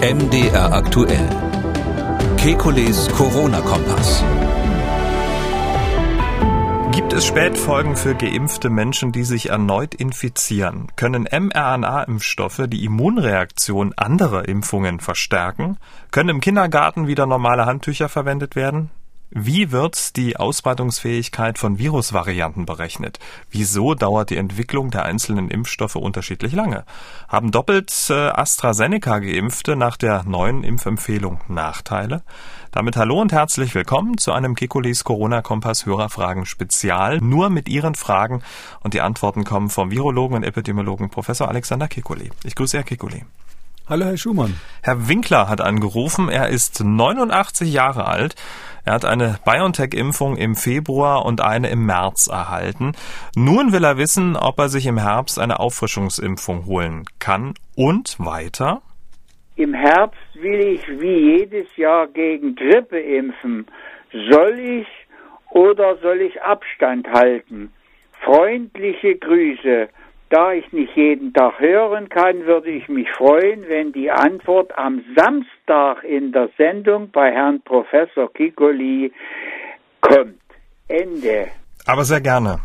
MDR aktuell. Kekules Corona-Kompass. Gibt es Spätfolgen für geimpfte Menschen, die sich erneut infizieren? Können mRNA-Impfstoffe die Immunreaktion anderer Impfungen verstärken? Können im Kindergarten wieder normale Handtücher verwendet werden? Wie wird die Ausbreitungsfähigkeit von Virusvarianten berechnet? Wieso dauert die Entwicklung der einzelnen Impfstoffe unterschiedlich lange? Haben doppelt äh, AstraZeneca geimpfte nach der neuen Impfempfehlung Nachteile? Damit hallo und herzlich willkommen zu einem Kekulis Corona Kompass Hörerfragen Spezial. Nur mit Ihren Fragen und die Antworten kommen vom Virologen und Epidemiologen Professor Alexander Kekulé. Ich grüße Herr Kekulé. Hallo, Herr Schumann. Herr Winkler hat angerufen. Er ist 89 Jahre alt. Er hat eine BioNTech-Impfung im Februar und eine im März erhalten. Nun will er wissen, ob er sich im Herbst eine Auffrischungsimpfung holen kann. Und weiter? Im Herbst will ich wie jedes Jahr gegen Grippe impfen. Soll ich oder soll ich Abstand halten? Freundliche Grüße. Da ich nicht jeden Tag hören kann, würde ich mich freuen, wenn die Antwort am Samstag in der Sendung bei Herrn Professor Kikoli kommt. Ende. Aber sehr gerne.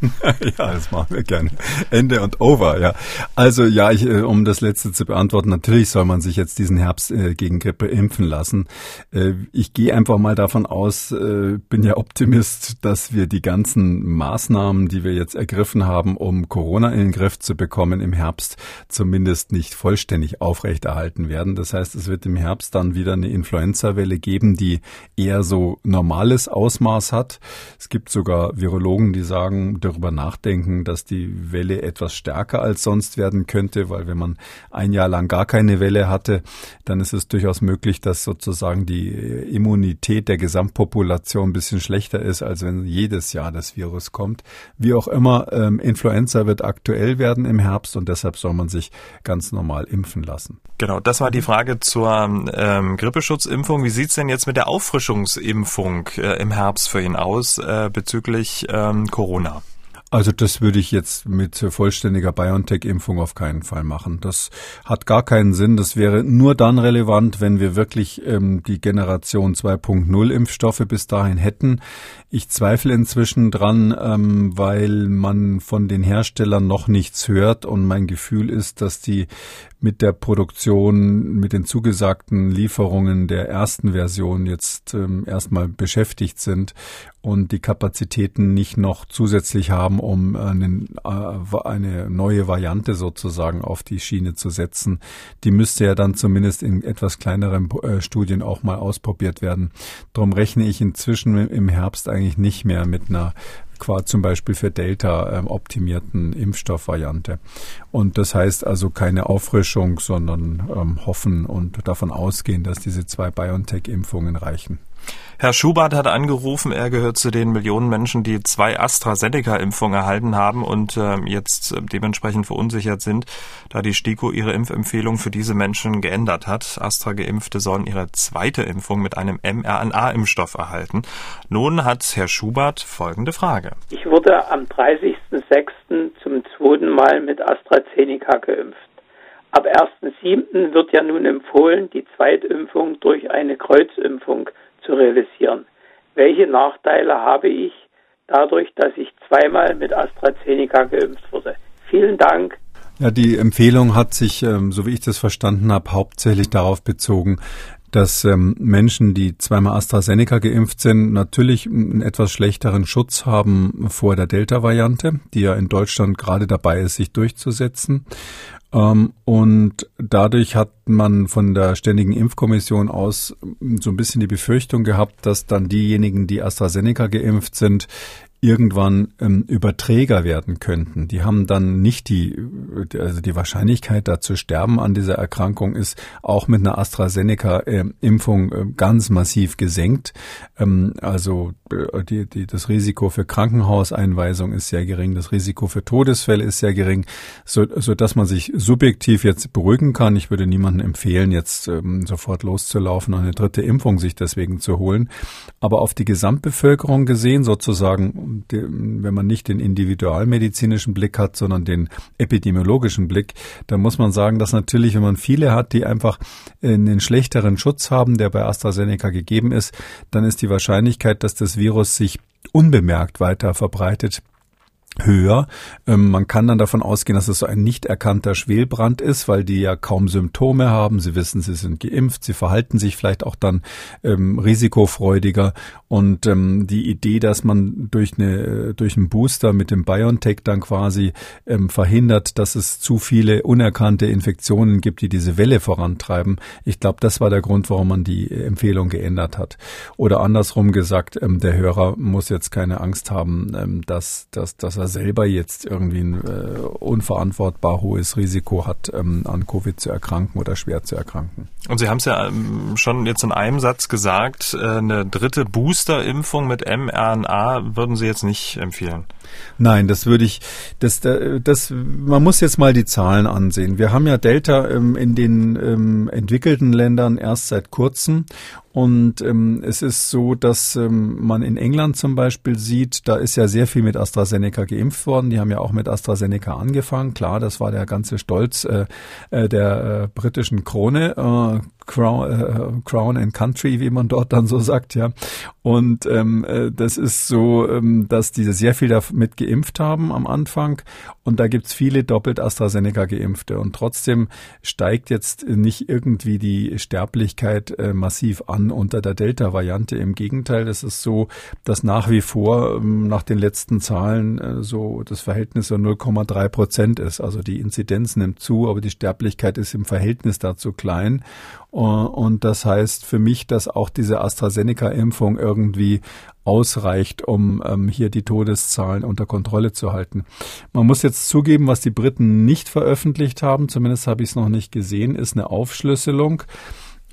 ja, das machen wir gerne. Ende und over, ja. Also ja, ich, äh, um das letzte zu beantworten, natürlich soll man sich jetzt diesen Herbst äh, gegen Grippe impfen lassen. Äh, ich gehe einfach mal davon aus, äh, bin ja Optimist, dass wir die ganzen Maßnahmen, die wir jetzt ergriffen haben, um Corona in den Griff zu bekommen, im Herbst zumindest nicht vollständig aufrechterhalten werden. Das heißt, es wird im Herbst dann wieder eine Influenza-Welle geben, die eher so normales Ausmaß hat. Es gibt sogar Virologen, die sagen, darüber nachdenken, dass die Welle etwas stärker als sonst werden könnte, weil wenn man ein Jahr lang gar keine Welle hatte, dann ist es durchaus möglich, dass sozusagen die Immunität der Gesamtpopulation ein bisschen schlechter ist, als wenn jedes Jahr das Virus kommt. Wie auch immer, ähm, Influenza wird aktuell werden im Herbst und deshalb soll man sich ganz normal impfen lassen. Genau, das war die Frage zur ähm, Grippeschutzimpfung. Wie sieht's denn jetzt mit der Auffrischungsimpfung äh, im Herbst für ihn aus äh, bezüglich ähm, Corona? Also das würde ich jetzt mit vollständiger BioNTech-Impfung auf keinen Fall machen. Das hat gar keinen Sinn. Das wäre nur dann relevant, wenn wir wirklich ähm, die Generation 2.0 Impfstoffe bis dahin hätten. Ich zweifle inzwischen dran, ähm, weil man von den Herstellern noch nichts hört und mein Gefühl ist, dass die mit der Produktion, mit den zugesagten Lieferungen der ersten Version jetzt ähm, erstmal beschäftigt sind und die Kapazitäten nicht noch zusätzlich haben, um einen, äh, eine neue Variante sozusagen auf die Schiene zu setzen. Die müsste ja dann zumindest in etwas kleineren äh, Studien auch mal ausprobiert werden. Darum rechne ich inzwischen im Herbst eigentlich nicht mehr mit einer zum Beispiel für Delta ähm, optimierten Impfstoffvariante. Und das heißt also keine Auffrischung, sondern ähm, hoffen und davon ausgehen, dass diese zwei BioNTech-Impfungen reichen. Herr Schubert hat angerufen, er gehört zu den Millionen Menschen, die zwei AstraZeneca-Impfungen erhalten haben und äh, jetzt dementsprechend verunsichert sind, da die STIKO ihre Impfempfehlung für diese Menschen geändert hat. Astra-Geimpfte sollen ihre zweite Impfung mit einem mRNA-Impfstoff erhalten. Nun hat Herr Schubert folgende Frage. Ich wurde am 30.06. zum zweiten Mal mit AstraZeneca geimpft. Ab 1.07. wird ja nun empfohlen, die Zweitimpfung durch eine Kreuzimpfung zu realisieren. Welche Nachteile habe ich dadurch, dass ich zweimal mit AstraZeneca geimpft wurde? Vielen Dank. Ja, die Empfehlung hat sich, ähm, so wie ich das verstanden habe, hauptsächlich darauf bezogen, dass ähm, Menschen, die zweimal AstraZeneca geimpft sind, natürlich einen etwas schlechteren Schutz haben vor der Delta-Variante, die ja in Deutschland gerade dabei ist, sich durchzusetzen. Ähm, und dadurch hat man von der Ständigen Impfkommission aus so ein bisschen die Befürchtung gehabt, dass dann diejenigen, die AstraZeneca geimpft sind, irgendwann ähm, Überträger werden könnten. Die haben dann nicht die, also die Wahrscheinlichkeit, da zu sterben an dieser Erkrankung ist auch mit einer AstraZeneca-Impfung äh, ganz massiv gesenkt. Ähm, also äh, die, die, das Risiko für Krankenhauseinweisung ist sehr gering, das Risiko für Todesfälle ist sehr gering, so, so dass man sich subjektiv jetzt beruhigen kann. Ich würde niemandem empfehlen, jetzt ähm, sofort loszulaufen und eine dritte Impfung sich deswegen zu holen. Aber auf die Gesamtbevölkerung gesehen sozusagen wenn man nicht den individualmedizinischen Blick hat, sondern den epidemiologischen Blick, da muss man sagen, dass natürlich, wenn man viele hat, die einfach einen schlechteren Schutz haben, der bei AstraZeneca gegeben ist, dann ist die Wahrscheinlichkeit, dass das Virus sich unbemerkt weiter verbreitet, höher. Ähm, man kann dann davon ausgehen, dass es so ein nicht erkannter Schwelbrand ist, weil die ja kaum Symptome haben. Sie wissen, sie sind geimpft, sie verhalten sich vielleicht auch dann ähm, risikofreudiger. Und ähm, die Idee, dass man durch eine durch einen Booster mit dem BioNTech dann quasi ähm, verhindert, dass es zu viele unerkannte Infektionen gibt, die diese Welle vorantreiben. Ich glaube, das war der Grund, warum man die Empfehlung geändert hat. Oder andersrum gesagt, ähm, der Hörer muss jetzt keine Angst haben, ähm, dass, dass, dass er selber jetzt irgendwie ein äh, unverantwortbar hohes Risiko hat, ähm, an Covid zu erkranken oder schwer zu erkranken. Und Sie haben es ja ähm, schon jetzt in einem Satz gesagt, äh, eine dritte Boosterimpfung mit mRNA würden Sie jetzt nicht empfehlen. Nein, das würde ich, das, das, man muss jetzt mal die Zahlen ansehen. Wir haben ja Delta ähm, in den ähm, entwickelten Ländern erst seit kurzem und ähm, es ist so, dass ähm, man in England zum Beispiel sieht, da ist ja sehr viel mit AstraZeneca geimpft worden. Die haben ja auch mit AstraZeneca angefangen. Klar, das war der ganze Stolz äh, äh, der äh, britischen Krone. Äh, Crown, äh, Crown and Country, wie man dort dann so sagt, ja. Und ähm, äh, das ist so, ähm, dass diese sehr viel damit geimpft haben am Anfang. Und da gibt's viele doppelt AstraZeneca geimpfte. Und trotzdem steigt jetzt nicht irgendwie die Sterblichkeit äh, massiv an unter der Delta-Variante. Im Gegenteil, es ist so, dass nach wie vor ähm, nach den letzten Zahlen äh, so das Verhältnis so 0,3 Prozent ist. Also die Inzidenz nimmt zu, aber die Sterblichkeit ist im Verhältnis dazu klein. Äh, und das heißt für mich, dass auch diese AstraZeneca-Impfung irgendwie ausreicht, um ähm, hier die Todeszahlen unter Kontrolle zu halten. Man muss jetzt zugeben, was die Briten nicht veröffentlicht haben, zumindest habe ich es noch nicht gesehen, ist eine Aufschlüsselung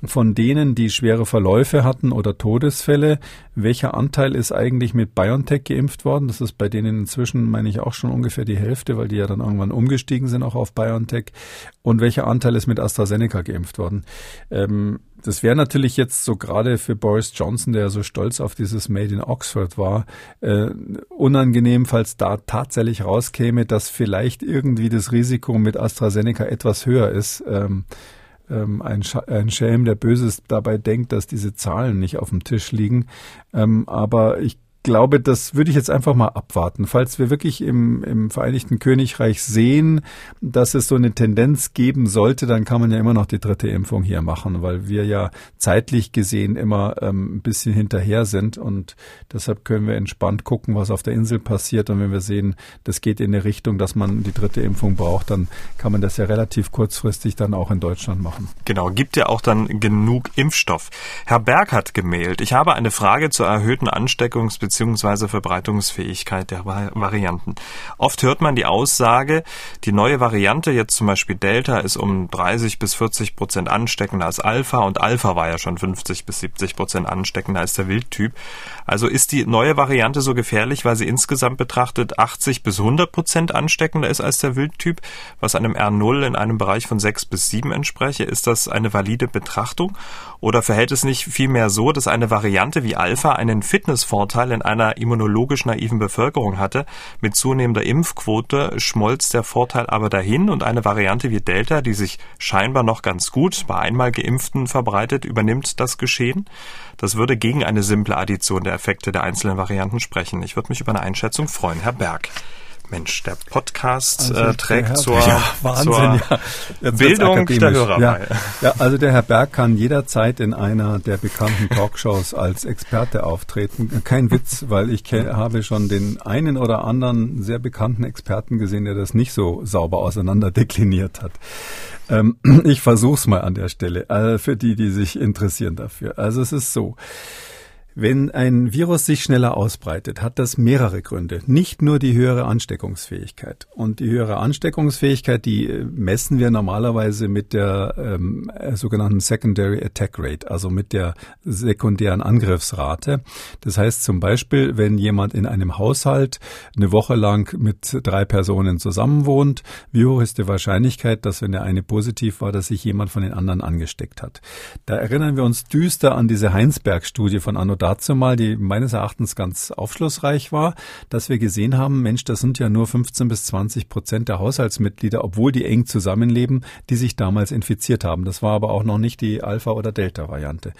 von denen, die schwere Verläufe hatten oder Todesfälle, welcher Anteil ist eigentlich mit BioNTech geimpft worden? Das ist bei denen inzwischen, meine ich, auch schon ungefähr die Hälfte, weil die ja dann irgendwann umgestiegen sind auch auf BioNTech. Und welcher Anteil ist mit AstraZeneca geimpft worden? Ähm, das wäre natürlich jetzt so gerade für Boris Johnson, der so stolz auf dieses Made in Oxford war, äh, unangenehm, falls da tatsächlich rauskäme, dass vielleicht irgendwie das Risiko mit AstraZeneca etwas höher ist. Ähm, ähm, ein, Sch ein Schelm, der Böses dabei denkt, dass diese Zahlen nicht auf dem Tisch liegen. Ähm, aber ich glaube, das würde ich jetzt einfach mal abwarten. Falls wir wirklich im, im Vereinigten Königreich sehen, dass es so eine Tendenz geben sollte, dann kann man ja immer noch die dritte Impfung hier machen, weil wir ja zeitlich gesehen immer ähm, ein bisschen hinterher sind und deshalb können wir entspannt gucken, was auf der Insel passiert. Und wenn wir sehen, das geht in eine Richtung, dass man die dritte Impfung braucht, dann kann man das ja relativ kurzfristig dann auch in Deutschland machen. Genau, gibt ja auch dann genug Impfstoff. Herr Berg hat gemailt. Ich habe eine Frage zur erhöhten Ansteckungs- bzw. Verbreitungsfähigkeit der Varianten. Oft hört man die Aussage, die neue Variante, jetzt zum Beispiel Delta, ist um 30 bis 40 Prozent ansteckender als Alpha und Alpha war ja schon 50 bis 70 Prozent ansteckender als der Wildtyp. Also ist die neue Variante so gefährlich, weil sie insgesamt betrachtet 80 bis 100 Prozent ansteckender ist als der Wildtyp, was einem R0 in einem Bereich von 6 bis 7 entspreche. Ist das eine valide Betrachtung? Oder verhält es nicht vielmehr so, dass eine Variante wie Alpha einen Fitnessvorteil in einer immunologisch naiven Bevölkerung hatte. Mit zunehmender Impfquote schmolz der Vorteil aber dahin und eine Variante wie Delta, die sich scheinbar noch ganz gut bei einmal Geimpften verbreitet, übernimmt das Geschehen. Das würde gegen eine simple Addition der Effekte der einzelnen Varianten sprechen. Ich würde mich über eine Einschätzung freuen. Herr Berg. Mensch, der Podcast also äh, trägt Herr, zur, ja, Wahnsinn, zur ja. Bildung der Hörer ja, bei. Ja, also der Herr Berg kann jederzeit in einer der bekannten Talkshows als Experte auftreten. Kein Witz, weil ich habe schon den einen oder anderen sehr bekannten Experten gesehen, der das nicht so sauber auseinander dekliniert hat. Ähm, ich versuch's mal an der Stelle, äh, für die, die sich interessieren dafür. Also es ist so. Wenn ein Virus sich schneller ausbreitet, hat das mehrere Gründe. Nicht nur die höhere Ansteckungsfähigkeit. Und die höhere Ansteckungsfähigkeit, die äh, messen wir normalerweise mit der ähm, äh, sogenannten Secondary Attack Rate, also mit der sekundären Angriffsrate. Das heißt zum Beispiel, wenn jemand in einem Haushalt eine Woche lang mit drei Personen zusammenwohnt, wie hoch ist die Wahrscheinlichkeit, dass wenn der eine positiv war, dass sich jemand von den anderen angesteckt hat? Da erinnern wir uns düster an diese Heinsberg-Studie von Anno dazu mal, die meines Erachtens ganz aufschlussreich war, dass wir gesehen haben, Mensch, das sind ja nur 15 bis 20 Prozent der Haushaltsmitglieder, obwohl die eng zusammenleben, die sich damals infiziert haben. Das war aber auch noch nicht die Alpha- oder Delta-Variante.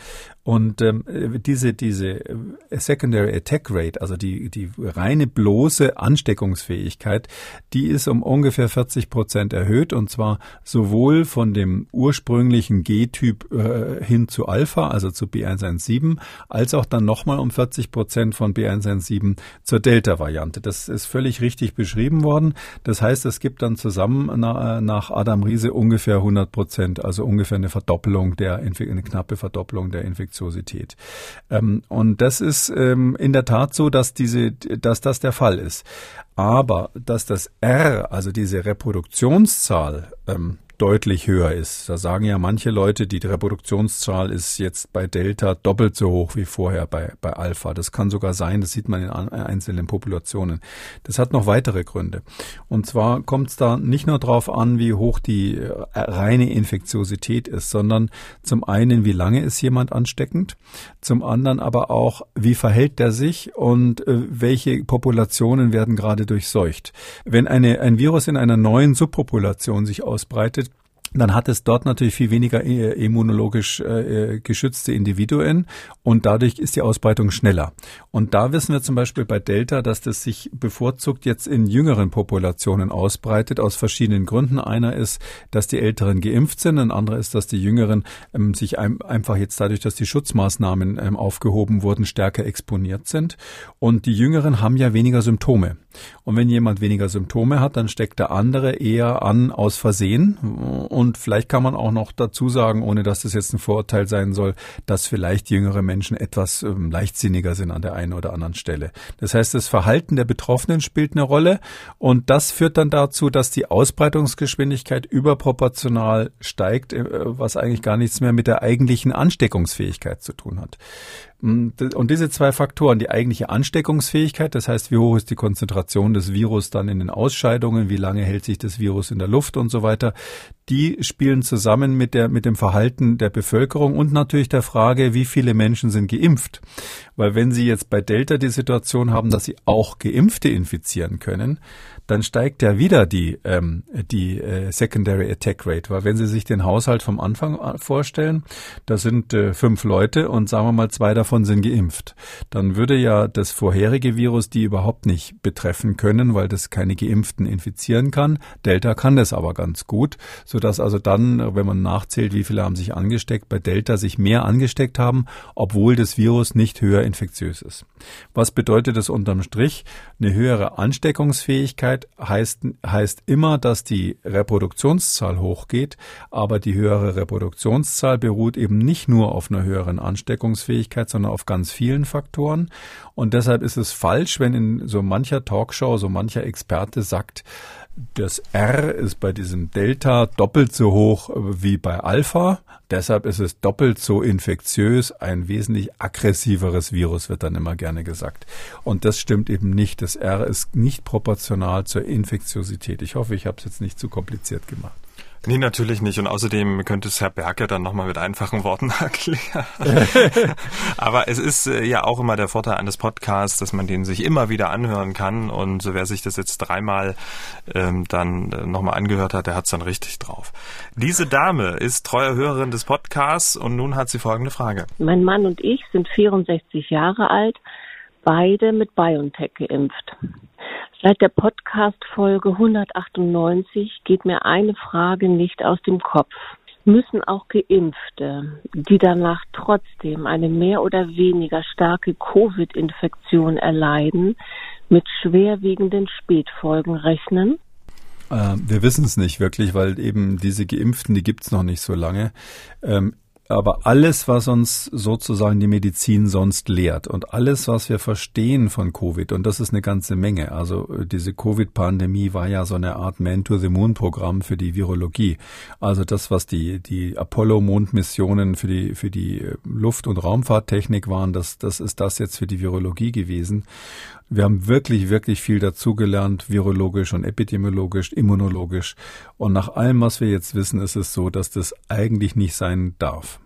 Und ähm, diese, diese äh, Secondary Attack Rate, also die, die reine bloße Ansteckungsfähigkeit, die ist um ungefähr 40 Prozent erhöht und zwar sowohl von dem ursprünglichen G-Typ äh, hin zu Alpha, also zu B117, als auch dann nochmal um 40 Prozent von B117 zur Delta-Variante. Das ist völlig richtig beschrieben worden. Das heißt, es gibt dann zusammen na, nach Adam Riese ungefähr 100 Prozent, also ungefähr eine Verdoppelung der, eine knappe Verdoppelung der. Infektiosität. Ähm, und das ist ähm, in der Tat so, dass diese, dass das der Fall ist. Aber dass das R, also diese Reproduktionszahl, ähm, deutlich höher ist. Da sagen ja manche Leute, die Reproduktionszahl ist jetzt bei Delta doppelt so hoch wie vorher bei, bei Alpha. Das kann sogar sein, das sieht man in einzelnen Populationen. Das hat noch weitere Gründe. Und zwar kommt es da nicht nur darauf an, wie hoch die äh, reine Infektiosität ist, sondern zum einen, wie lange ist jemand ansteckend, zum anderen aber auch, wie verhält der sich und äh, welche Populationen werden gerade durchseucht. Wenn eine, ein Virus in einer neuen Subpopulation sich ausbreitet, dann hat es dort natürlich viel weniger äh, immunologisch äh, geschützte Individuen und dadurch ist die Ausbreitung schneller. Und da wissen wir zum Beispiel bei Delta, dass das sich bevorzugt jetzt in jüngeren Populationen ausbreitet, aus verschiedenen Gründen. Einer ist, dass die Älteren geimpft sind, ein anderer ist, dass die Jüngeren ähm, sich ein, einfach jetzt dadurch, dass die Schutzmaßnahmen ähm, aufgehoben wurden, stärker exponiert sind. Und die Jüngeren haben ja weniger Symptome. Und wenn jemand weniger Symptome hat, dann steckt der andere eher an aus Versehen. Und vielleicht kann man auch noch dazu sagen, ohne dass das jetzt ein Vorurteil sein soll, dass vielleicht jüngere Menschen etwas ähm, leichtsinniger sind an der einen oder anderen Stelle. Das heißt, das Verhalten der Betroffenen spielt eine Rolle und das führt dann dazu, dass die Ausbreitungsgeschwindigkeit überproportional steigt, äh, was eigentlich gar nichts mehr mit der eigentlichen Ansteckungsfähigkeit zu tun hat. Mm, und diese zwei Faktoren, die eigentliche Ansteckungsfähigkeit, das heißt, wie hoch ist die Konzentration des Virus dann in den Ausscheidungen, wie lange hält sich das Virus in der Luft und so weiter, die spielen zusammen mit der, mit dem Verhalten der Bevölkerung und natürlich der Frage, wie viele Menschen sind geimpft. Weil wenn Sie jetzt bei Delta die Situation haben, dass Sie auch Geimpfte infizieren können, dann steigt ja wieder die, ähm, die äh, Secondary Attack Rate. Weil wenn Sie sich den Haushalt vom Anfang äh, vorstellen, da sind äh, fünf Leute und sagen wir mal, zwei davon sind geimpft. Dann würde ja das vorherige Virus die überhaupt nicht betreffen können, weil das keine Geimpften infizieren kann. Delta kann das aber ganz gut, sodass also dann, wenn man nachzählt, wie viele haben sich angesteckt, bei Delta sich mehr angesteckt haben, obwohl das Virus nicht höher infektiös ist. Was bedeutet das unterm Strich? Eine höhere Ansteckungsfähigkeit heißt, heißt immer, dass die Reproduktionszahl hochgeht, aber die höhere Reproduktionszahl beruht eben nicht nur auf einer höheren Ansteckungsfähigkeit, sondern auf ganz vielen Faktoren. Und deshalb ist es falsch, wenn in so mancher Talkshow so mancher Experte sagt, das R ist bei diesem Delta doppelt so hoch wie bei Alpha. Deshalb ist es doppelt so infektiös. Ein wesentlich aggressiveres Virus wird dann immer gerne gesagt. Und das stimmt eben nicht. Das R ist nicht proportional zur Infektiosität. Ich hoffe, ich habe es jetzt nicht zu kompliziert gemacht. Nee, natürlich nicht. Und außerdem könnte es Herr Berger dann nochmal mit einfachen Worten erklären. Aber es ist äh, ja auch immer der Vorteil eines Podcasts, dass man den sich immer wieder anhören kann. Und wer sich das jetzt dreimal ähm, dann äh, nochmal angehört hat, der hat es dann richtig drauf. Diese Dame ist treue Hörerin des Podcasts und nun hat sie folgende Frage. Mein Mann und ich sind 64 Jahre alt, beide mit BioNTech geimpft. Seit der Podcast-Folge 198 geht mir eine Frage nicht aus dem Kopf. Müssen auch Geimpfte, die danach trotzdem eine mehr oder weniger starke Covid-Infektion erleiden, mit schwerwiegenden Spätfolgen rechnen? Äh, wir wissen es nicht wirklich, weil eben diese Geimpften, die gibt es noch nicht so lange. Ähm, aber alles, was uns sozusagen die Medizin sonst lehrt und alles, was wir verstehen von Covid, und das ist eine ganze Menge. Also äh, diese Covid-Pandemie war ja so eine Art Man-to-the-Moon-Programm für die Virologie. Also das, was die, die Apollo-Mondmissionen für die, für die äh, Luft- und Raumfahrttechnik waren, das, das ist das jetzt für die Virologie gewesen. Wir haben wirklich, wirklich viel dazugelernt, virologisch und epidemiologisch, immunologisch. Und nach allem, was wir jetzt wissen, ist es so, dass das eigentlich nicht sein darf.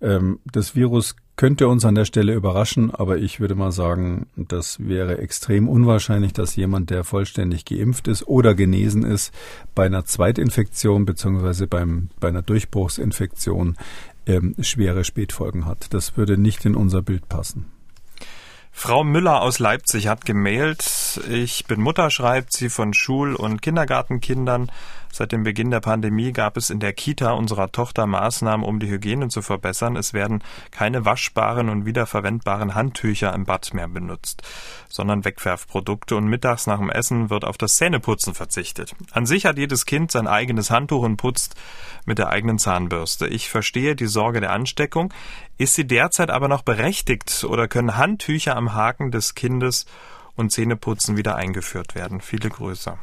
Ähm, das Virus könnte uns an der Stelle überraschen, aber ich würde mal sagen, das wäre extrem unwahrscheinlich, dass jemand, der vollständig geimpft ist oder genesen ist, bei einer Zweitinfektion beziehungsweise beim, bei einer Durchbruchsinfektion ähm, schwere Spätfolgen hat. Das würde nicht in unser Bild passen. Frau Müller aus Leipzig hat gemailt. Ich bin Mutter, schreibt sie von Schul- und Kindergartenkindern. Seit dem Beginn der Pandemie gab es in der Kita unserer Tochter Maßnahmen, um die Hygiene zu verbessern. Es werden keine waschbaren und wiederverwendbaren Handtücher im Bad mehr benutzt, sondern Wegwerfprodukte und mittags nach dem Essen wird auf das Zähneputzen verzichtet. An sich hat jedes Kind sein eigenes Handtuch und putzt mit der eigenen Zahnbürste. Ich verstehe die Sorge der Ansteckung. Ist sie derzeit aber noch berechtigt oder können Handtücher am Haken des Kindes und Zähneputzen wieder eingeführt werden? Viele Grüße.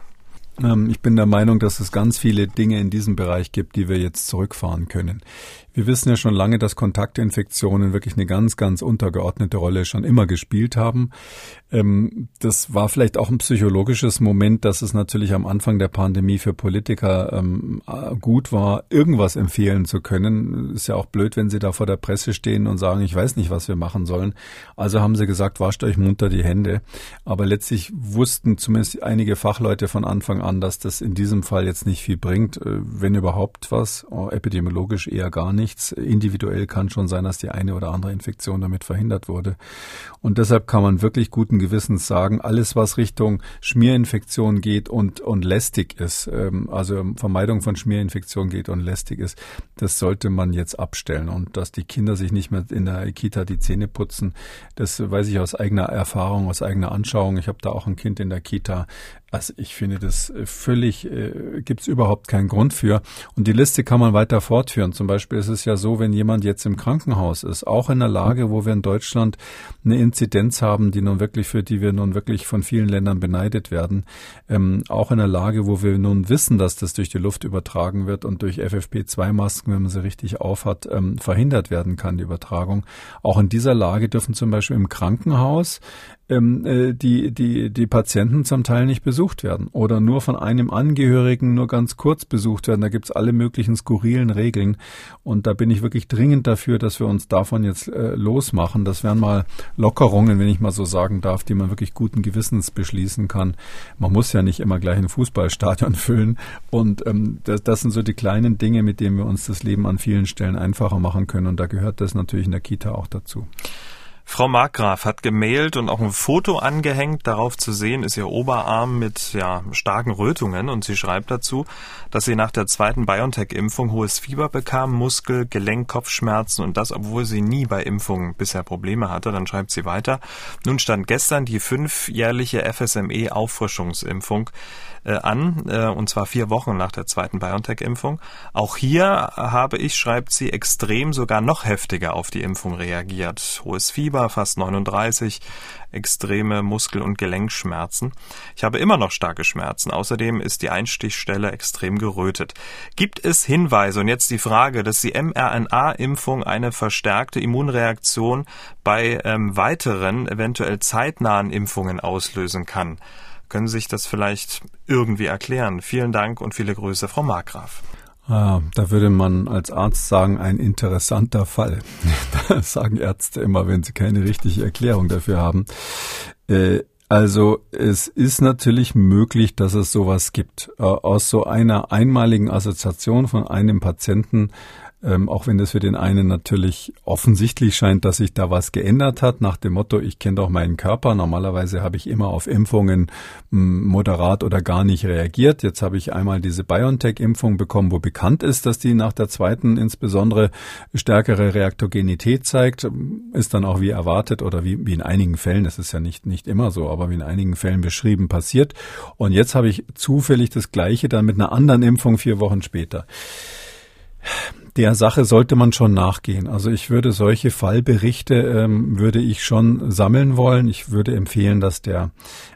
Ähm, ich bin der Meinung, dass es ganz viele Dinge in diesem Bereich gibt, die wir jetzt zurückfahren können. Wir wissen ja schon lange, dass Kontaktinfektionen wirklich eine ganz, ganz untergeordnete Rolle schon immer gespielt haben. Ähm, das war vielleicht auch ein psychologisches Moment, dass es natürlich am Anfang der Pandemie für Politiker ähm, gut war, irgendwas empfehlen zu können. Ist ja auch blöd, wenn sie da vor der Presse stehen und sagen, ich weiß nicht, was wir machen sollen. Also haben sie gesagt, wascht euch munter die Hände. Aber letztlich wussten zumindest einige Fachleute von Anfang an, dass das in diesem Fall jetzt nicht viel bringt, äh, wenn überhaupt was, epidemiologisch eher gar nicht nichts. Individuell kann schon sein, dass die eine oder andere Infektion damit verhindert wurde. Und deshalb kann man wirklich guten Gewissens sagen, alles, was Richtung Schmierinfektion geht und, und lästig ist, ähm, also Vermeidung von Schmierinfektion geht und lästig ist, das sollte man jetzt abstellen. Und dass die Kinder sich nicht mehr in der Kita die Zähne putzen, das weiß ich aus eigener Erfahrung, aus eigener Anschauung. Ich habe da auch ein Kind in der Kita. Also ich finde das äh, völlig, äh, gibt es überhaupt keinen Grund für. Und die Liste kann man weiter fortführen. Zum Beispiel ist es ja so, wenn jemand jetzt im Krankenhaus ist, auch in der Lage, wo wir in Deutschland eine Inzidenz haben, die nun wirklich, für die wir nun wirklich von vielen Ländern beneidet werden, ähm, auch in der Lage, wo wir nun wissen, dass das durch die Luft übertragen wird und durch FFP2-Masken, wenn man sie richtig aufhat, ähm, verhindert werden kann, die Übertragung. Auch in dieser Lage dürfen zum Beispiel im Krankenhaus ähm, äh, die, die, die Patienten zum Teil nicht besucht werden oder nur von einem Angehörigen nur ganz kurz besucht werden. Da gibt's alle möglichen skurrilen Regeln. Und da bin ich wirklich dringend dafür, dass wir uns davon jetzt äh, losmachen. Das wären mal Lockerungen, wenn ich mal so sagen darf, die man wirklich guten Gewissens beschließen kann. Man muss ja nicht immer gleich ein Fußballstadion füllen. Und ähm, das, das sind so die kleinen Dinge, mit denen wir uns das Leben an vielen Stellen einfacher machen können. Und da gehört das natürlich in der Kita auch dazu. Frau Markgraf hat gemailt und auch ein Foto angehängt. Darauf zu sehen ist ihr Oberarm mit ja, starken Rötungen und sie schreibt dazu, dass sie nach der zweiten BioNTech-Impfung hohes Fieber bekam, Muskel, Gelenk, Kopfschmerzen und das, obwohl sie nie bei Impfungen bisher Probleme hatte. Dann schreibt sie weiter. Nun stand gestern die fünfjährliche FSME-Auffrischungsimpfung äh, an, äh, und zwar vier Wochen nach der zweiten BioNTech-Impfung. Auch hier habe ich, schreibt sie, extrem sogar noch heftiger auf die Impfung reagiert. Hohes Fieber, fast 39, extreme Muskel- und Gelenkschmerzen. Ich habe immer noch starke Schmerzen. Außerdem ist die Einstichstelle extrem gerötet. Gibt es Hinweise, und jetzt die Frage, dass die mRNA-Impfung eine verstärkte Immunreaktion bei ähm, weiteren, eventuell zeitnahen Impfungen auslösen kann? Können Sie sich das vielleicht irgendwie erklären? Vielen Dank und viele Grüße, Frau Markgraf. Ah, da würde man als Arzt sagen, ein interessanter Fall. Das sagen Ärzte immer, wenn sie keine richtige Erklärung dafür haben. Äh, also es ist natürlich möglich, dass es sowas gibt. Äh, aus so einer einmaligen Assoziation von einem Patienten ähm, auch wenn das für den einen natürlich offensichtlich scheint, dass sich da was geändert hat, nach dem Motto, ich kenne doch meinen Körper. Normalerweise habe ich immer auf Impfungen hm, moderat oder gar nicht reagiert. Jetzt habe ich einmal diese BioNTech-Impfung bekommen, wo bekannt ist, dass die nach der zweiten insbesondere stärkere Reaktogenität zeigt. Ist dann auch wie erwartet oder wie, wie in einigen Fällen, das ist ja nicht, nicht immer so, aber wie in einigen Fällen beschrieben passiert. Und jetzt habe ich zufällig das Gleiche dann mit einer anderen Impfung vier Wochen später der Sache sollte man schon nachgehen. Also ich würde solche Fallberichte ähm, würde ich schon sammeln wollen. Ich würde empfehlen, dass der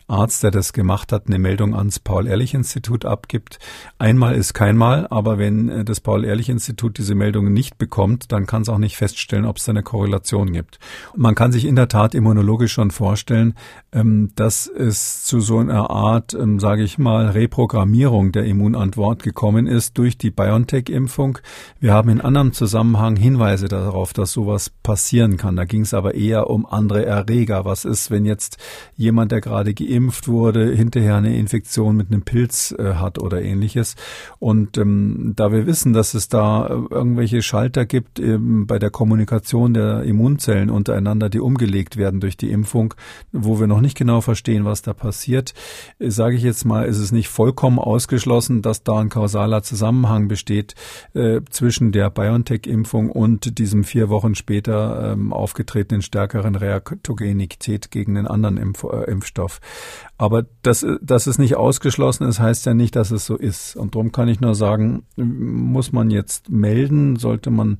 Arzt, der das gemacht hat, eine Meldung ans Paul-Ehrlich-Institut abgibt. Einmal ist keinmal, aber wenn äh, das Paul-Ehrlich-Institut diese Meldung nicht bekommt, dann kann es auch nicht feststellen, ob es da eine Korrelation gibt. Man kann sich in der Tat immunologisch schon vorstellen, ähm, dass es zu so einer Art, ähm, sage ich mal, Reprogrammierung der Immunantwort gekommen ist durch die BioNTech-Impfung. Wir haben haben in anderem Zusammenhang Hinweise darauf, dass sowas passieren kann. Da ging es aber eher um andere Erreger. Was ist, wenn jetzt jemand, der gerade geimpft wurde, hinterher eine Infektion mit einem Pilz äh, hat oder ähnliches? Und ähm, da wir wissen, dass es da irgendwelche Schalter gibt ähm, bei der Kommunikation der Immunzellen untereinander, die umgelegt werden durch die Impfung, wo wir noch nicht genau verstehen, was da passiert, äh, sage ich jetzt mal, ist es nicht vollkommen ausgeschlossen, dass da ein kausaler Zusammenhang besteht äh, zwischen der BioNTech-Impfung und diesem vier Wochen später ähm, aufgetretenen stärkeren Reaktogenität gegen den anderen Impf äh, Impfstoff. Aber das, das ist nicht ausgeschlossen ist, heißt ja nicht, dass es so ist. Und darum kann ich nur sagen, muss man jetzt melden, sollte man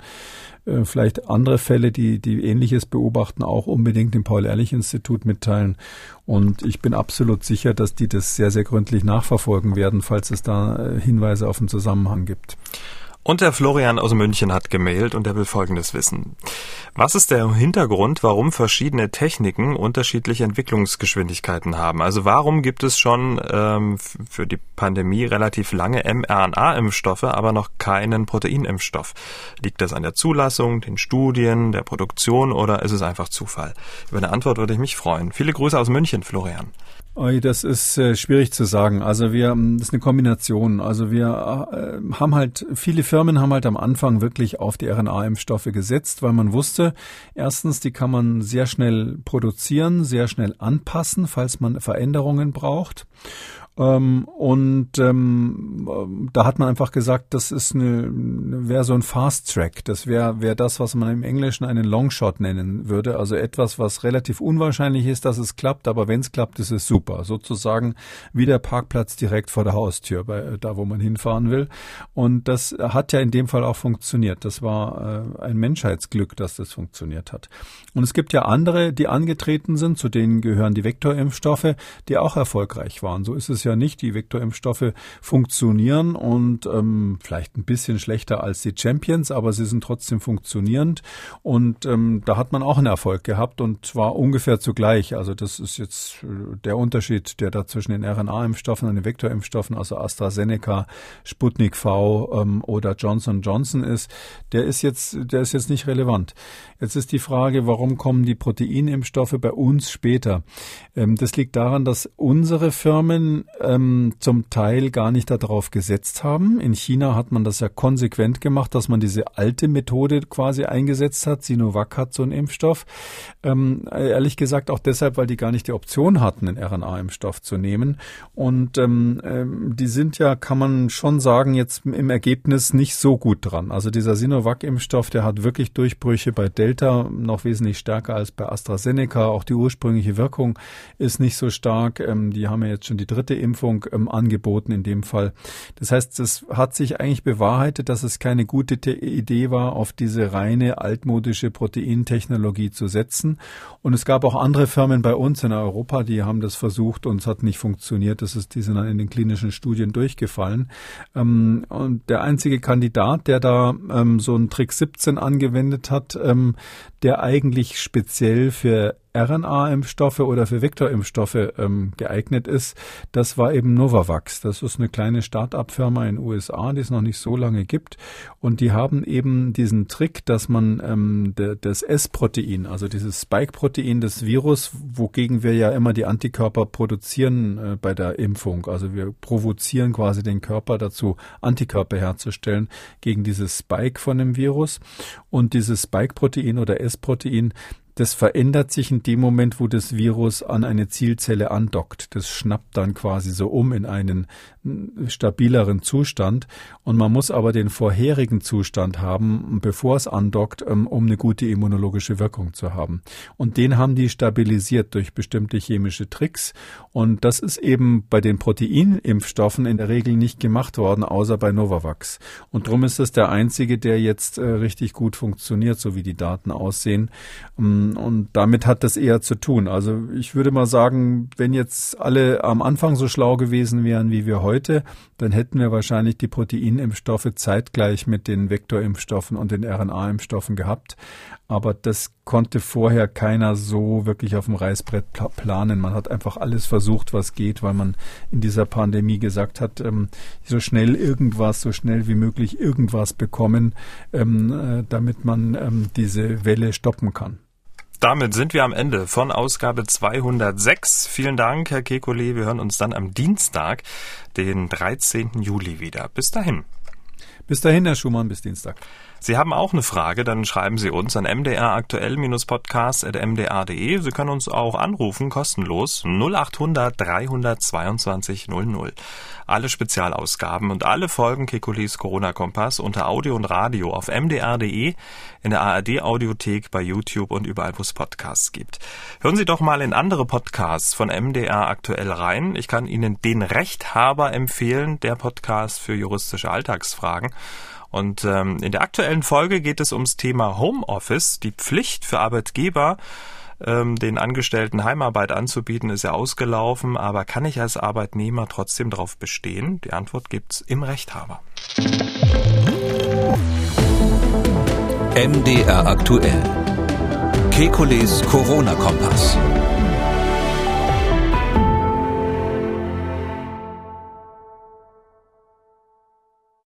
äh, vielleicht andere Fälle, die, die Ähnliches beobachten, auch unbedingt dem Paul-Ehrlich-Institut mitteilen. Und ich bin absolut sicher, dass die das sehr, sehr gründlich nachverfolgen werden, falls es da äh, Hinweise auf einen Zusammenhang gibt. Und der Florian aus München hat gemailt und er will Folgendes wissen. Was ist der Hintergrund, warum verschiedene Techniken unterschiedliche Entwicklungsgeschwindigkeiten haben? Also warum gibt es schon ähm, für die Pandemie relativ lange mRNA-Impfstoffe, aber noch keinen Proteinimpfstoff? Liegt das an der Zulassung, den Studien, der Produktion oder ist es einfach Zufall? Über eine Antwort würde ich mich freuen. Viele Grüße aus München, Florian. Das ist äh, schwierig zu sagen. Also wir, ähm, das ist eine Kombination. Also wir äh, haben halt, viele Firmen haben halt am Anfang wirklich auf die RNA-Impfstoffe gesetzt, weil man wusste, erstens, die kann man sehr schnell produzieren, sehr schnell anpassen, falls man Veränderungen braucht. Ähm, und ähm, da hat man einfach gesagt, das ist eine, wäre so ein Fast Track. Das wäre wäre das, was man im Englischen einen Longshot nennen würde. Also etwas, was relativ unwahrscheinlich ist, dass es klappt, aber wenn es klappt, ist es super. Sozusagen wie der Parkplatz direkt vor der Haustür, bei, da wo man hinfahren will. Und das hat ja in dem Fall auch funktioniert. Das war äh, ein Menschheitsglück, dass das funktioniert hat. Und es gibt ja andere, die angetreten sind, zu denen gehören die Vektorimpfstoffe, die auch erfolgreich waren. So ist es nicht. Die Vektorimpfstoffe funktionieren und ähm, vielleicht ein bisschen schlechter als die Champions, aber sie sind trotzdem funktionierend. Und ähm, da hat man auch einen Erfolg gehabt und zwar ungefähr zugleich. Also das ist jetzt äh, der Unterschied, der da zwischen den RNA-Impfstoffen und den Vektorimpfstoffen, also AstraZeneca, Sputnik V ähm, oder Johnson Johnson ist, der ist jetzt, der ist jetzt nicht relevant. Jetzt ist die Frage, warum kommen die Proteinimpfstoffe bei uns später? Ähm, das liegt daran, dass unsere Firmen ähm, zum Teil gar nicht darauf gesetzt haben. In China hat man das ja konsequent gemacht, dass man diese alte Methode quasi eingesetzt hat. Sinovac hat so einen Impfstoff. Ähm, ehrlich gesagt auch deshalb, weil die gar nicht die Option hatten, einen RNA-Impfstoff zu nehmen. Und ähm, ähm, die sind ja, kann man schon sagen, jetzt im Ergebnis nicht so gut dran. Also dieser Sinovac-Impfstoff, der hat wirklich Durchbrüche bei Delta noch wesentlich stärker als bei AstraZeneca. Auch die ursprüngliche Wirkung ist nicht so stark. Ähm, die haben ja jetzt schon die dritte Impfung Impfung ähm, angeboten in dem Fall. Das heißt, es hat sich eigentlich bewahrheitet, dass es keine gute Idee war, auf diese reine altmodische Proteintechnologie zu setzen. Und es gab auch andere Firmen bei uns in Europa, die haben das versucht und es hat nicht funktioniert. Das ist, die sind dann in den klinischen Studien durchgefallen. Ähm, und der einzige Kandidat, der da ähm, so einen Trick 17 angewendet hat, ähm, der eigentlich speziell für RNA-Impfstoffe oder für Vektorimpfstoffe ähm, geeignet ist, das war eben Novavax. Das ist eine kleine Start-up-Firma in den USA, die es noch nicht so lange gibt. Und die haben eben diesen Trick, dass man ähm, de, das S-Protein, also dieses Spike-Protein des Virus, wogegen wir ja immer die Antikörper produzieren äh, bei der Impfung. Also wir provozieren quasi den Körper dazu, Antikörper herzustellen gegen dieses Spike von dem Virus. Und dieses Spike-Protein oder S-Protein, das verändert sich in dem Moment, wo das Virus an eine Zielzelle andockt. Das schnappt dann quasi so um in einen stabileren Zustand. Und man muss aber den vorherigen Zustand haben, bevor es andockt, ähm, um eine gute immunologische Wirkung zu haben. Und den haben die stabilisiert durch bestimmte chemische Tricks. Und das ist eben bei den Proteinimpfstoffen in der Regel nicht gemacht worden, außer bei Novavax. Und darum ist das der einzige, der jetzt äh, richtig gut funktioniert, so wie die Daten aussehen. Ähm, und damit hat das eher zu tun. Also ich würde mal sagen, wenn jetzt alle am Anfang so schlau gewesen wären wie wir heute, dann hätten wir wahrscheinlich die Proteinimpfstoffe zeitgleich mit den Vektorimpfstoffen und den RNA-Impfstoffen gehabt. Aber das konnte vorher keiner so wirklich auf dem Reißbrett planen. Man hat einfach alles versucht, was geht, weil man in dieser Pandemie gesagt hat, ähm, so schnell irgendwas, so schnell wie möglich irgendwas bekommen, ähm, äh, damit man ähm, diese Welle stoppen kann. Damit sind wir am Ende von Ausgabe 206. Vielen Dank, Herr Kekulé. Wir hören uns dann am Dienstag, den 13. Juli wieder. Bis dahin. Bis dahin, Herr Schumann, bis Dienstag. Sie haben auch eine Frage, dann schreiben Sie uns an mdraktuell-podcast.mdr.de. Sie können uns auch anrufen, kostenlos 0800 322 00. Alle Spezialausgaben und alle Folgen Kekulis Corona-Kompass unter Audio und Radio auf mdr.de, in der ARD-Audiothek, bei YouTube und überall, wo es Podcasts gibt. Hören Sie doch mal in andere Podcasts von MDR aktuell rein. Ich kann Ihnen den Rechthaber empfehlen, der Podcast für juristische Alltagsfragen. Und ähm, in der aktuellen Folge geht es ums Thema Homeoffice. Die Pflicht für Arbeitgeber, ähm, den Angestellten Heimarbeit anzubieten, ist ja ausgelaufen. Aber kann ich als Arbeitnehmer trotzdem darauf bestehen? Die Antwort gibt's im Rechthaber. MDR aktuell. Kekules Corona-Kompass.